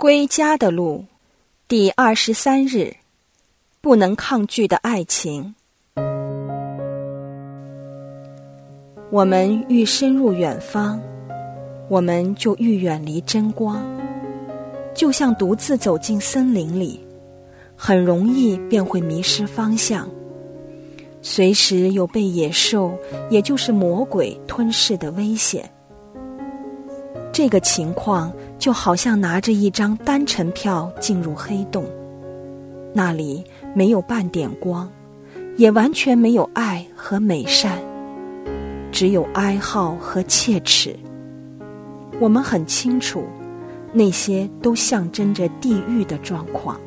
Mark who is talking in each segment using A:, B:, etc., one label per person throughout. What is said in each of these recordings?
A: 归家的路，第二十三日，不能抗拒的爱情。我们愈深入远方，我们就愈远离真光。就像独自走进森林里，很容易便会迷失方向，随时有被野兽，也就是魔鬼吞噬的危险。这个情况就好像拿着一张单程票进入黑洞，那里没有半点光，也完全没有爱和美善，只有哀嚎和切齿。我们很清楚。那些都象征着地狱的状况。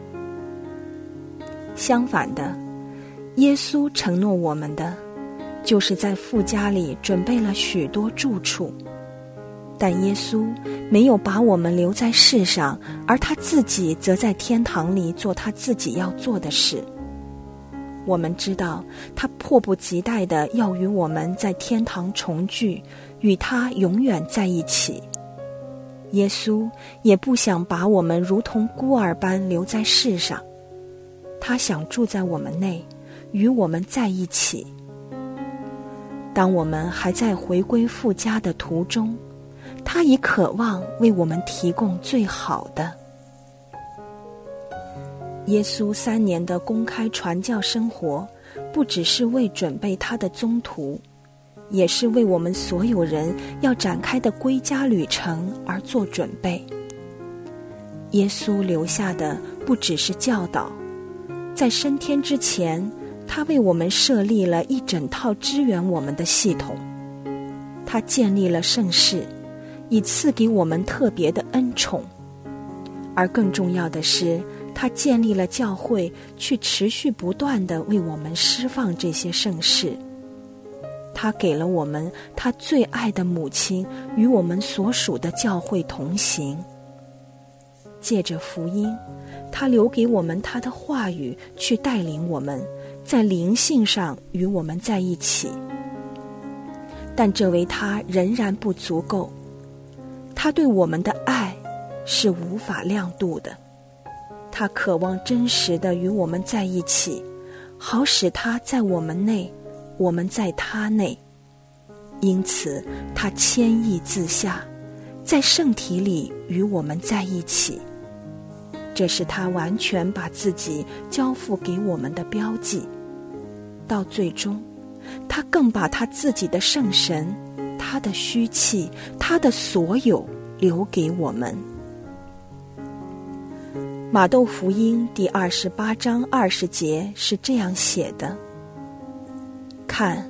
A: 相反的，耶稣承诺我们的，就是在富家里准备了许多住处。但耶稣没有把我们留在世上，而他自己则在天堂里做他自己要做的事。我们知道，他迫不及待的要与我们在天堂重聚，与他永远在一起。耶稣也不想把我们如同孤儿般留在世上，他想住在我们内，与我们在一起。当我们还在回归父家的途中，他已渴望为我们提供最好的。耶稣三年的公开传教生活，不只是为准备他的宗徒。也是为我们所有人要展开的归家旅程而做准备。耶稣留下的不只是教导，在升天之前，他为我们设立了一整套支援我们的系统。他建立了盛世，以赐给我们特别的恩宠。而更重要的是，他建立了教会，去持续不断的为我们释放这些盛世。他给了我们他最爱的母亲与我们所属的教会同行，借着福音，他留给我们他的话语，去带领我们在灵性上与我们在一起。但这为他仍然不足够，他对我们的爱是无法量度的。他渴望真实的与我们在一起，好使他在我们内。我们在他内，因此他谦抑自下，在圣体里与我们在一起。这是他完全把自己交付给我们的标记。到最终，他更把他自己的圣神、他的虚气、他的所有留给我们。马窦福音第二十八章二十节是这样写的。看，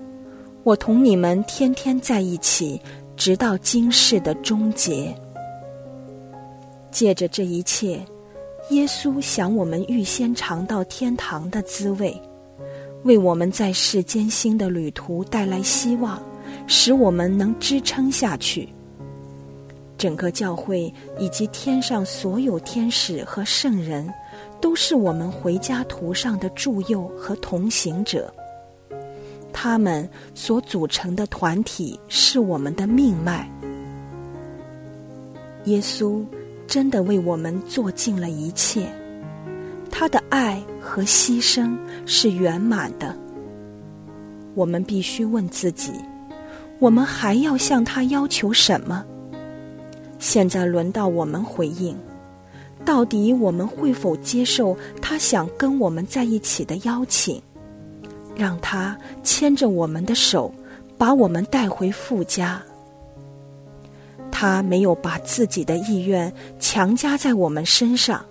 A: 我同你们天天在一起，直到今世的终结。借着这一切，耶稣想我们预先尝到天堂的滋味，为我们在世间新的旅途带来希望，使我们能支撑下去。整个教会以及天上所有天使和圣人，都是我们回家途上的助佑和同行者。他们所组成的团体是我们的命脉。耶稣真的为我们做尽了一切，他的爱和牺牲是圆满的。我们必须问自己：我们还要向他要求什么？现在轮到我们回应：到底我们会否接受他想跟我们在一起的邀请？让他牵着我们的手，把我们带回父家。他没有把自己的意愿强加在我们身上，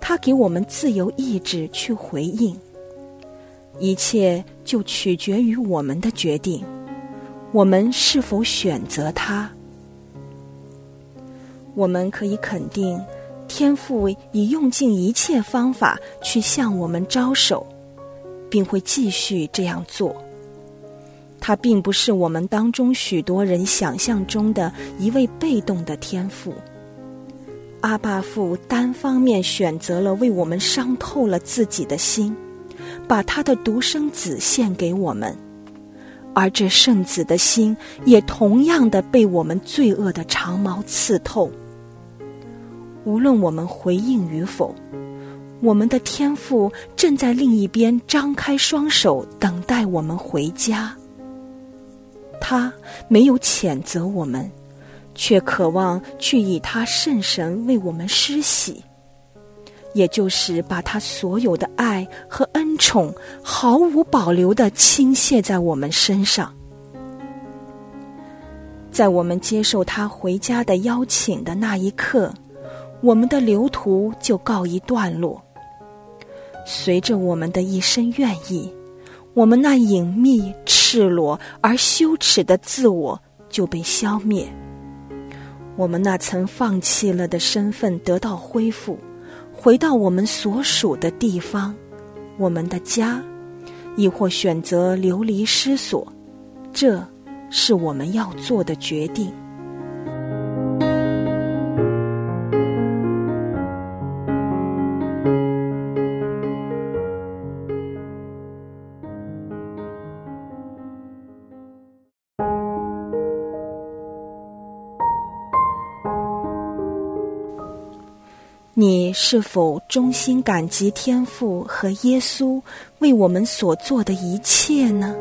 A: 他给我们自由意志去回应。一切就取决于我们的决定，我们是否选择他。我们可以肯定，天父已用尽一切方法去向我们招手。并会继续这样做。他并不是我们当中许多人想象中的一位被动的天赋。阿爸父单方面选择了为我们伤透了自己的心，把他的独生子献给我们，而这圣子的心也同样的被我们罪恶的长矛刺透。无论我们回应与否，我们的天父正在另一边张开双手等待我们回家。他没有谴责我们，却渴望去以他圣神为我们施洗，也就是把他所有的爱和恩宠毫无保留的倾泻在我们身上。在我们接受他回家的邀请的那一刻，我们的流途就告一段落。随着我们的一生愿意，我们那隐秘、赤裸而羞耻的自我就被消灭。我们那曾放弃了的身份得到恢复，回到我们所属的地方，我们的家，亦或选择流离失所，这。是我们要做的决定。你是否衷心感激天父和耶稣为我们所做的一切呢？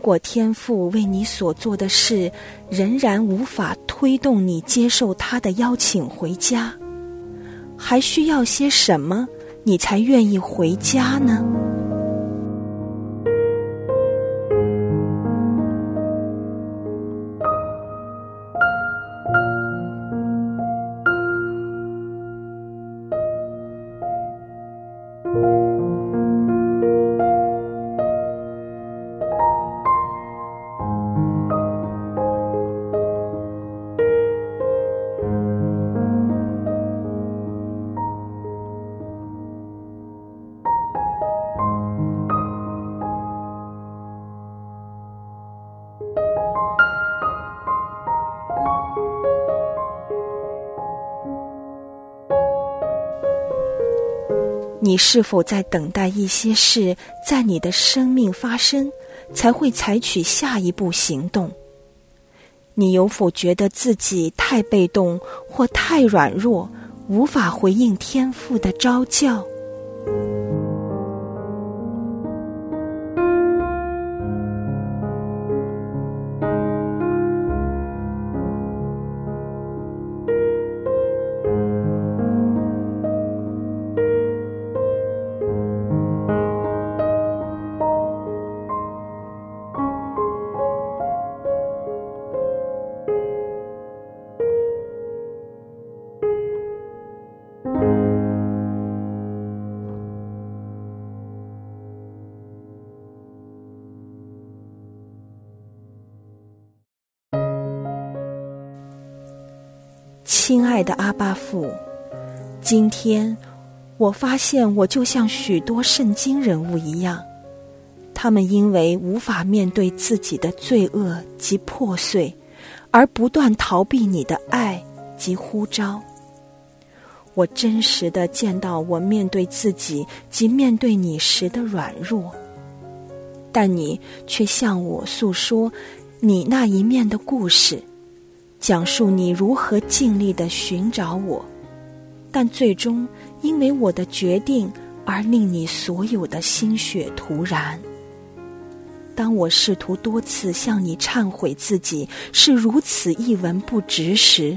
A: 果天父为你所做的事仍然无法推动你接受他的邀请回家，还需要些什么，你才愿意回家呢？你是否在等待一些事在你的生命发生，才会采取下一步行动？你有否觉得自己太被动或太软弱，无法回应天赋的招教？亲爱的阿巴父，今天我发现我就像许多圣经人物一样，他们因为无法面对自己的罪恶及破碎，而不断逃避你的爱及呼召。我真实的见到我面对自己及面对你时的软弱，但你却向我诉说你那一面的故事。讲述你如何尽力的寻找我，但最终因为我的决定而令你所有的心血徒然。当我试图多次向你忏悔自己是如此一文不值时，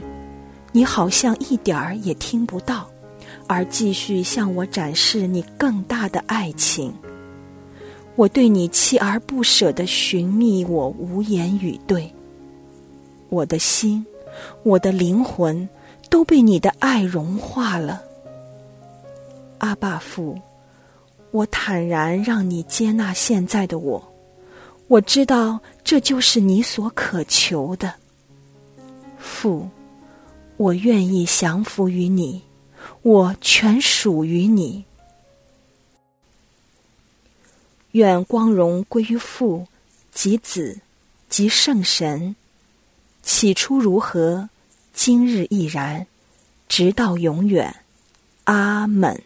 A: 你好像一点儿也听不到，而继续向我展示你更大的爱情。我对你锲而不舍的寻觅，我无言以对。我的心，我的灵魂都被你的爱融化了。阿爸父，我坦然让你接纳现在的我，我知道这就是你所渴求的。父，我愿意降服于你，我全属于你。愿光荣归于父，及子，及圣神。起初如何，今日亦然，直到永远。阿门。